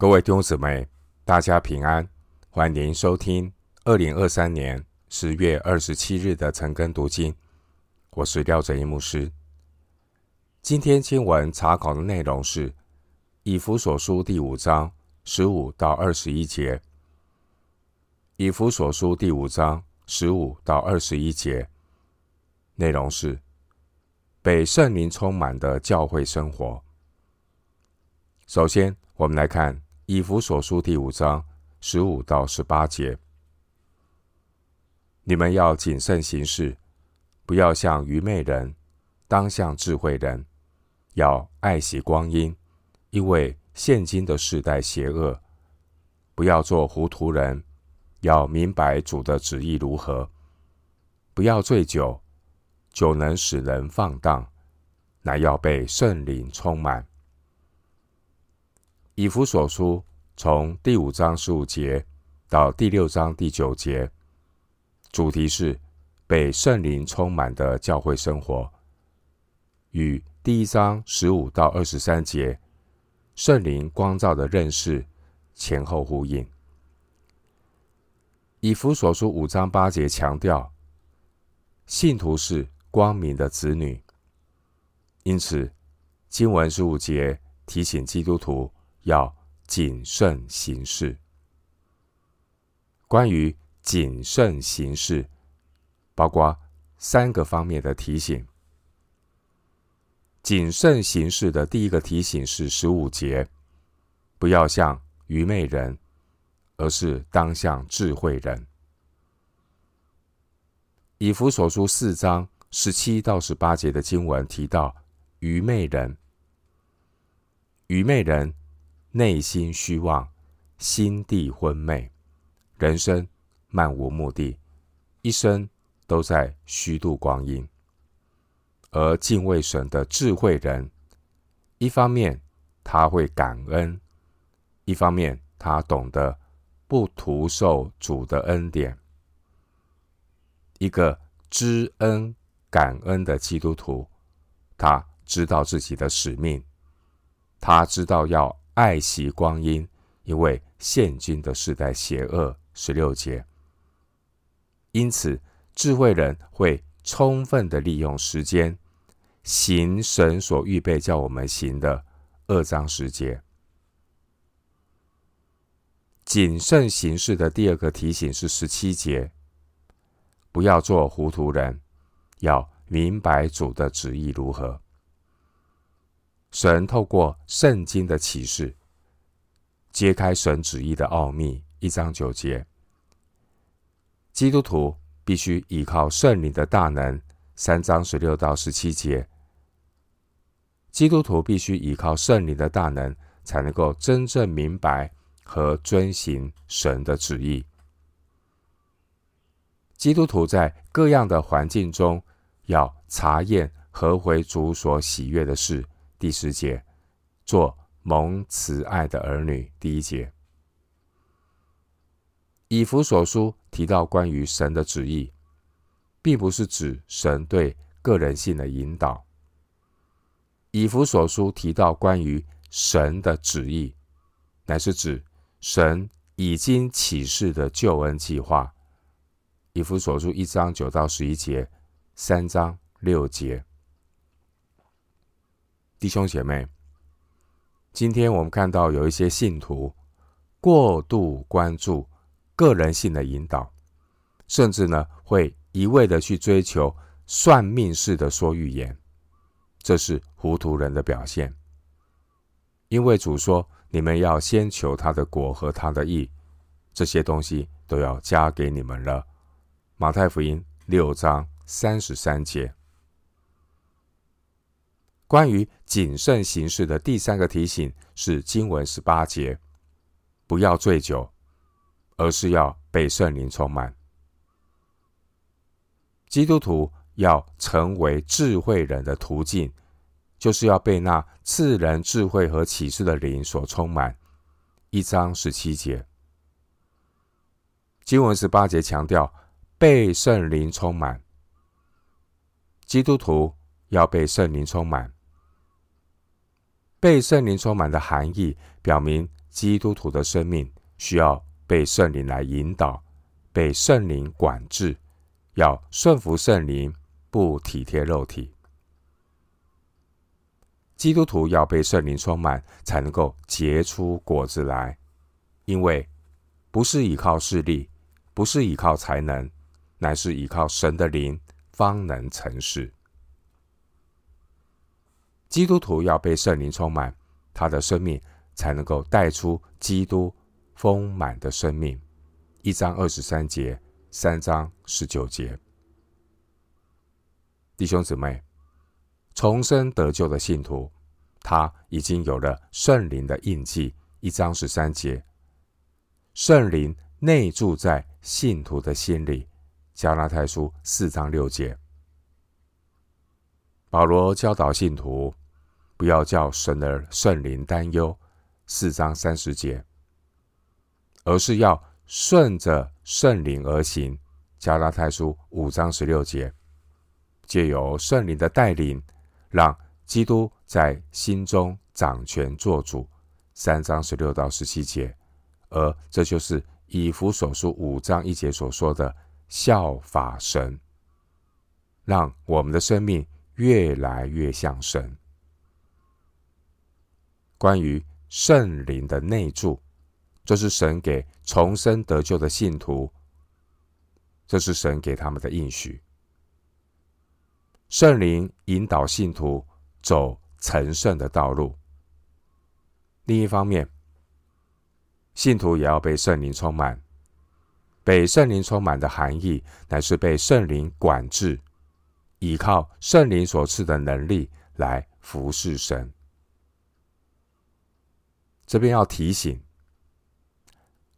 各位弟兄姊妹，大家平安，欢迎收听二零二三年十月二十七日的晨更读经。我是廖哲一牧师。今天经文查考的内容是以弗所书第五章十五到二十一节。以弗所书第五章十五到二十一节内容是被圣灵充满的教会生活。首先，我们来看。以弗所书第五章十五到十八节，你们要谨慎行事，不要像愚昧人，当像智慧人，要爱惜光阴，因为现今的世代邪恶。不要做糊涂人，要明白主的旨意如何。不要醉酒，酒能使人放荡，乃要被圣灵充满。以弗所书从第五章十五节到第六章第九节，主题是被圣灵充满的教会生活，与第一章十五到二十三节圣灵光照的认识前后呼应。以弗所书五章八节强调，信徒是光明的子女，因此经文十五节提醒基督徒。要谨慎行事。关于谨慎行事，包括三个方面的提醒。谨慎行事的第一个提醒是十五节，不要像愚昧人，而是当像智慧人。以弗所书四章十七到十八节的经文提到愚昧人，愚昧人。内心虚妄，心地昏昧，人生漫无目的，一生都在虚度光阴。而敬畏神的智慧人，一方面他会感恩，一方面他懂得不徒受主的恩典。一个知恩感恩的基督徒，他知道自己的使命，他知道要。爱惜光阴，因为现今的世代邪恶。十六节，因此智慧人会充分的利用时间，行神所预备叫我们行的。二章十节，谨慎行事的第二个提醒是十七节，不要做糊涂人，要明白主的旨意如何。神透过圣经的启示，揭开神旨意的奥秘。一章九节，基督徒必须依靠圣灵的大能。三章十六到十七节，基督徒必须依靠圣灵的大能，才能够真正明白和遵行神的旨意。基督徒在各样的环境中，要查验合回主所喜悦的事。第十节，做蒙慈爱的儿女。第一节，以弗所书提到关于神的旨意，并不是指神对个人性的引导。以弗所书提到关于神的旨意，乃是指神已经启示的救恩计划。以弗所书一章九到十一节，三章六节。弟兄姐妹，今天我们看到有一些信徒过度关注个人性的引导，甚至呢会一味的去追求算命式的说预言，这是糊涂人的表现。因为主说：“你们要先求他的果和他的义，这些东西都要加给你们了。”马太福音六章三十三节。关于谨慎行事的第三个提醒是经文十八节，不要醉酒，而是要被圣灵充满。基督徒要成为智慧人的途径，就是要被那赐人智慧和启示的灵所充满。一章十七节，经文十八节强调被圣灵充满。基督徒要被圣灵充满。被圣灵充满的含义，表明基督徒的生命需要被圣灵来引导，被圣灵管制，要顺服圣灵，不体贴肉体。基督徒要被圣灵充满，才能够结出果子来，因为不是依靠势力，不是依靠才能，乃是依靠神的灵，方能成事。基督徒要被圣灵充满，他的生命才能够带出基督丰满的生命。一章二十三节，三章十九节。弟兄姊妹，重生得救的信徒，他已经有了圣灵的印记。一章十三节，圣灵内住在信徒的心里。加拉太书四章六节。保罗教导信徒，不要叫神的圣灵担忧，四章三十节，而是要顺着圣灵而行，加拉太书五章十六节，借由圣灵的带领，让基督在心中掌权作主，三章十六到十七节，而这就是以弗所书五章一节所说的效法神，让我们的生命。越来越像神。关于圣灵的内住，这是神给重生得救的信徒，这是神给他们的应许。圣灵引导信徒走成圣的道路。另一方面，信徒也要被圣灵充满。被圣灵充满的含义，乃是被圣灵管制。依靠圣灵所赐的能力来服侍神。这边要提醒，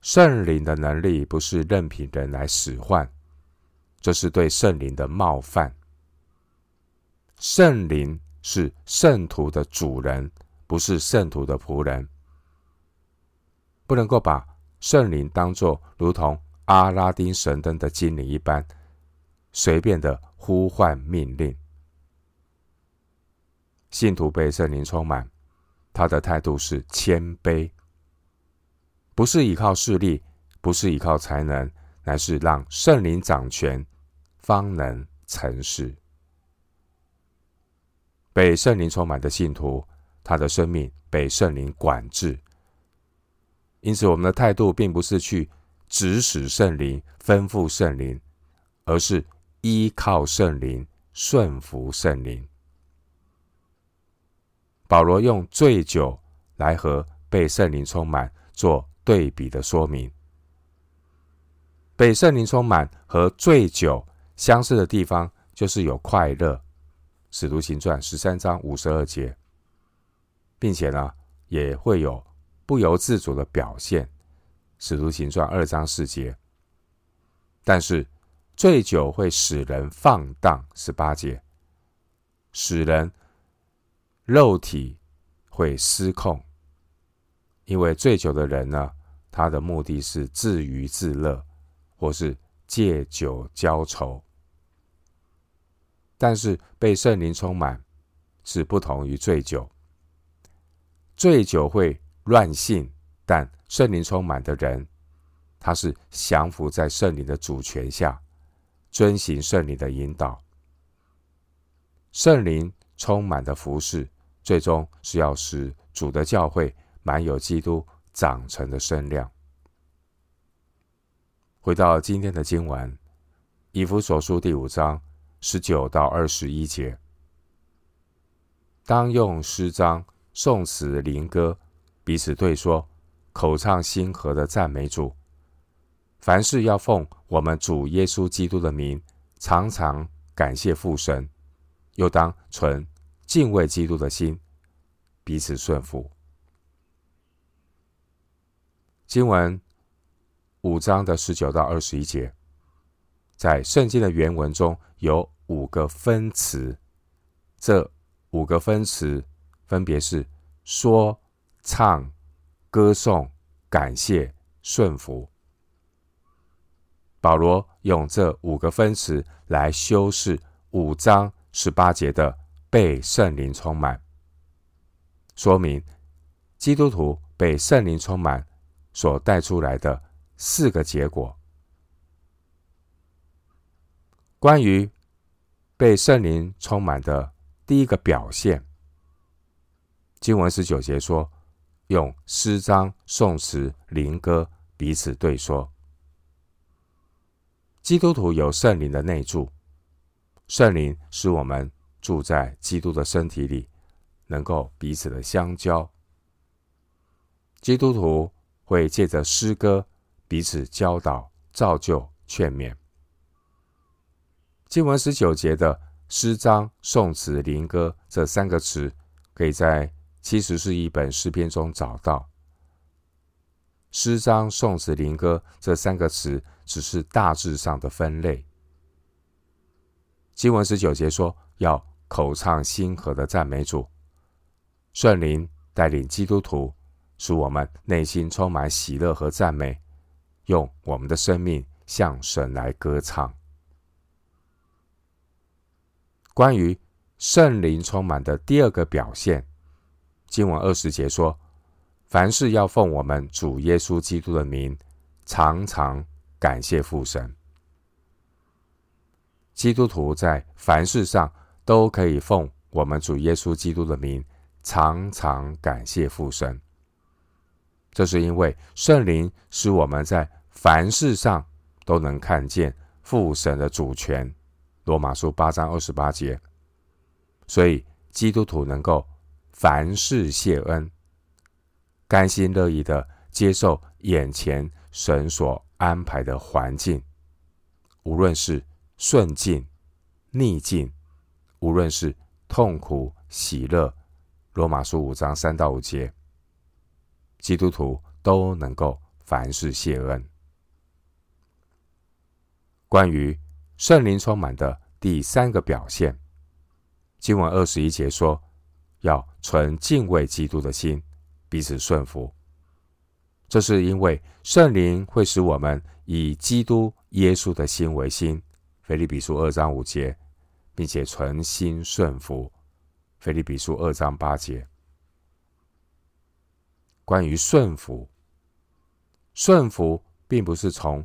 圣灵的能力不是任凭人来使唤，这是对圣灵的冒犯。圣灵是圣徒的主人，不是圣徒的仆人。不能够把圣灵当作如同阿拉丁神灯的精灵一般，随便的。呼唤命令，信徒被圣灵充满，他的态度是谦卑，不是依靠势力，不是依靠才能，乃是让圣灵掌权，方能成事。被圣灵充满的信徒，他的生命被圣灵管制，因此我们的态度并不是去指使圣灵、吩咐圣灵，而是。依靠圣灵，顺服圣灵。保罗用醉酒来和被圣灵充满做对比的说明。被圣灵充满和醉酒相似的地方，就是有快乐。使徒行传十三章五十二节，并且呢，也会有不由自主的表现。使徒行传二章四节，但是。醉酒会使人放荡，十八节，使人肉体会失控。因为醉酒的人呢，他的目的是自娱自乐，或是借酒浇愁。但是被圣灵充满是不同于醉酒。醉酒会乱性，但圣灵充满的人，他是降服在圣灵的主权下。遵行圣灵的引导，圣灵充满的服侍，最终是要使主的教会满有基督长成的身量。回到今天的经文，以弗所书第五章十九到二十一节，当用诗章、颂词、灵歌彼此对说，口唱心和的赞美主。凡事要奉我们主耶稣基督的名，常常感谢父神，又当存敬畏基督的心，彼此顺服。经文五章的十九到二十一节，在圣经的原文中有五个分词，这五个分词分别是说、唱、歌颂、感谢、顺服。保罗用这五个分词来修饰五章十八节的被圣灵充满，说明基督徒被圣灵充满所带出来的四个结果。关于被圣灵充满的第一个表现，经文十九节说：“用诗章、颂词、灵歌彼此对说。”基督徒有圣灵的内住，圣灵使我们住在基督的身体里，能够彼此的相交。基督徒会借着诗歌彼此教导、造就、劝勉。经文十九节的诗章、颂词、灵歌这三个词，可以在七十是一本诗篇中找到。诗章、颂词、灵歌这三个词只是大致上的分类。经文十九节说要口唱心和的赞美主，圣灵带领基督徒。使我们内心充满喜乐和赞美，用我们的生命向神来歌唱。关于圣灵充满的第二个表现，经文二十节说：“凡事要奉我们主耶稣基督的名，常常感谢父神。”基督徒在凡事上都可以奉我们主耶稣基督的名，常常感谢父神。这是因为圣灵使我们在凡事上都能看见父神的主权。罗马书八章二十八节，所以基督徒能够凡事谢恩，甘心乐意的接受眼前神所安排的环境，无论是顺境、逆境，无论是痛苦、喜乐。罗马书五章三到五节。基督徒都能够凡事谢恩。关于圣灵充满的第三个表现，经文二十一节说，要存敬畏基督的心，彼此顺服。这是因为圣灵会使我们以基督耶稣的心为心，腓立比书二章五节，并且存心顺服，腓立比书二章八节。关于顺服，顺服并不是从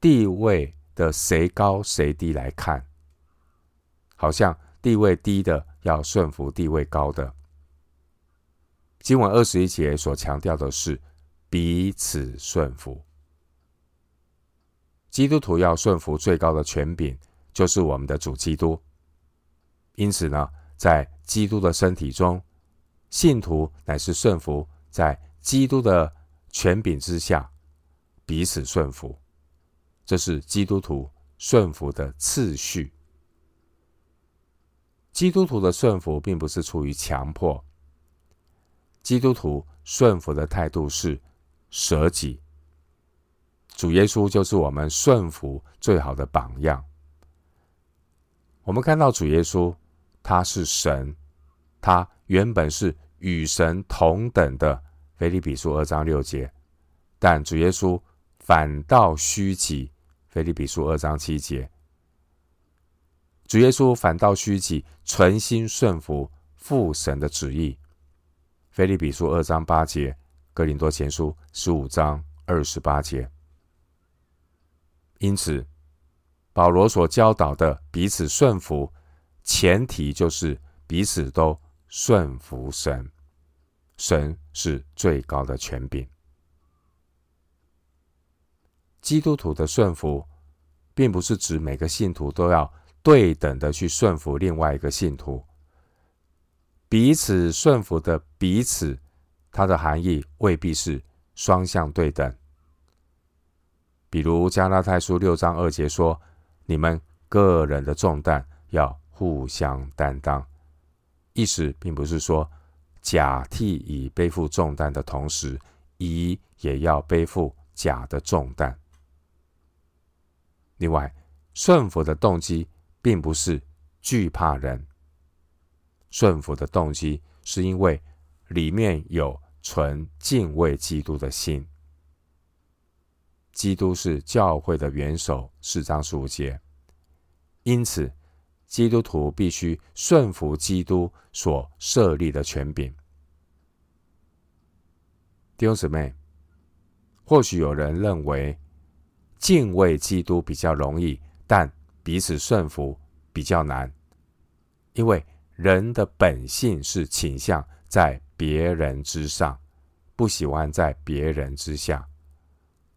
地位的谁高谁低来看，好像地位低的要顺服地位高的。经文二十一节所强调的是彼此顺服，基督徒要顺服最高的权柄，就是我们的主基督。因此呢，在基督的身体中，信徒乃是顺服。在基督的权柄之下，彼此顺服，这是基督徒顺服的次序。基督徒的顺服并不是出于强迫，基督徒顺服的态度是舍己。主耶稣就是我们顺服最好的榜样。我们看到主耶稣，他是神，他原本是。与神同等的，腓立比书二章六节，但主耶稣反倒虚己，腓立比书二章七节。主耶稣反倒虚己，存心顺服父神的旨意，腓立比书二章八节，哥林多前书十五章二十八节。因此，保罗所教导的彼此顺服，前提就是彼此都。顺服神，神是最高的权柄。基督徒的顺服，并不是指每个信徒都要对等的去顺服另外一个信徒。彼此顺服的彼此，它的含义未必是双向对等。比如加拉太书六章二节说：“你们个人的重担要互相担当。”意思并不是说甲替乙背负重担的同时，乙也要背负甲的重担。另外，顺服的动机并不是惧怕人，顺服的动机是因为里面有存敬畏基督的心。基督是教会的元首，四章十五节，因此。基督徒必须顺服基督所设立的权柄。弟兄姊妹，或许有人认为敬畏基督比较容易，但彼此顺服比较难，因为人的本性是倾向在别人之上，不喜欢在别人之下，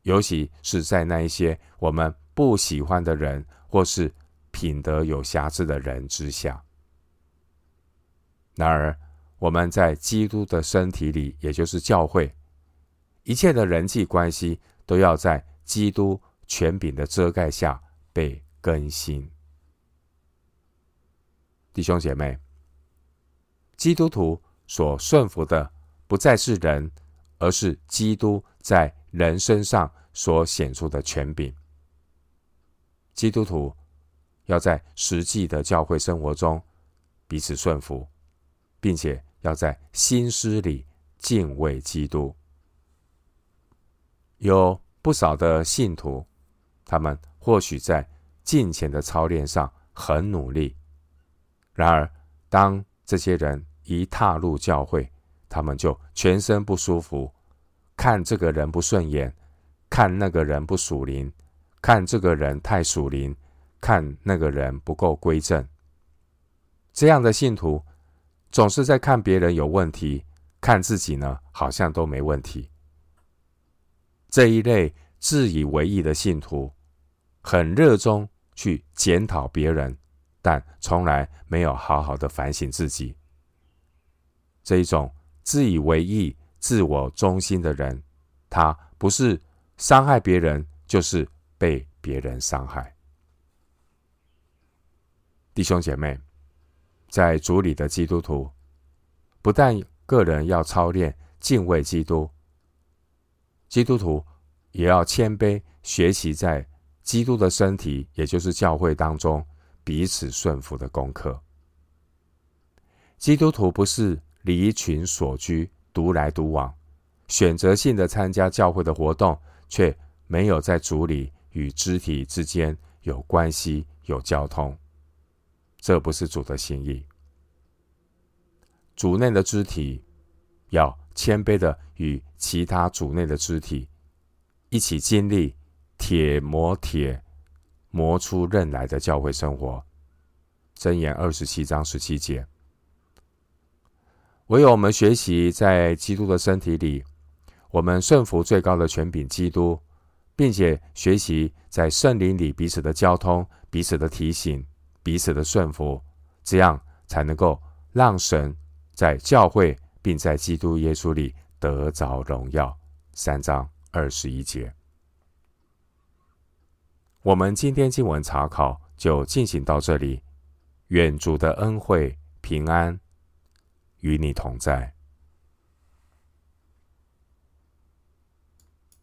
尤其是在那一些我们不喜欢的人或是品德有瑕疵的人之下。然而，我们在基督的身体里，也就是教会，一切的人际关系都要在基督权柄的遮盖下被更新。弟兄姐妹，基督徒所顺服的不再是人，而是基督在人身上所显出的权柄。基督徒要在实际的教会生活中彼此顺服，并且。要在心思里敬畏基督。有不少的信徒，他们或许在金钱的操练上很努力，然而当这些人一踏入教会，他们就全身不舒服，看这个人不顺眼，看那个人不属灵，看这个人太属灵，看那个人不够归正。这样的信徒。总是在看别人有问题，看自己呢，好像都没问题。这一类自以为义的信徒，很热衷去检讨别人，但从来没有好好的反省自己。这一种自以为义、自我中心的人，他不是伤害别人，就是被别人伤害。弟兄姐妹。在主里的基督徒，不但个人要操练敬畏基督，基督徒也要谦卑学习在基督的身体，也就是教会当中彼此顺服的功课。基督徒不是离群所居、独来独往，选择性的参加教会的活动，却没有在主里与肢体之间有关系、有交通。这不是主的心意。主内的肢体要谦卑的与其他主内的肢体一起经历铁磨铁磨出刃来的教会生活。箴言二十七章十七节。唯有我们学习在基督的身体里，我们顺服最高的权柄基督，并且学习在圣灵里彼此的交通、彼此的提醒。彼此的顺服，这样才能够让神在教会并在基督耶稣里得着荣耀。三章二十一节。我们今天经文查考就进行到这里。愿主的恩惠平安与你同在。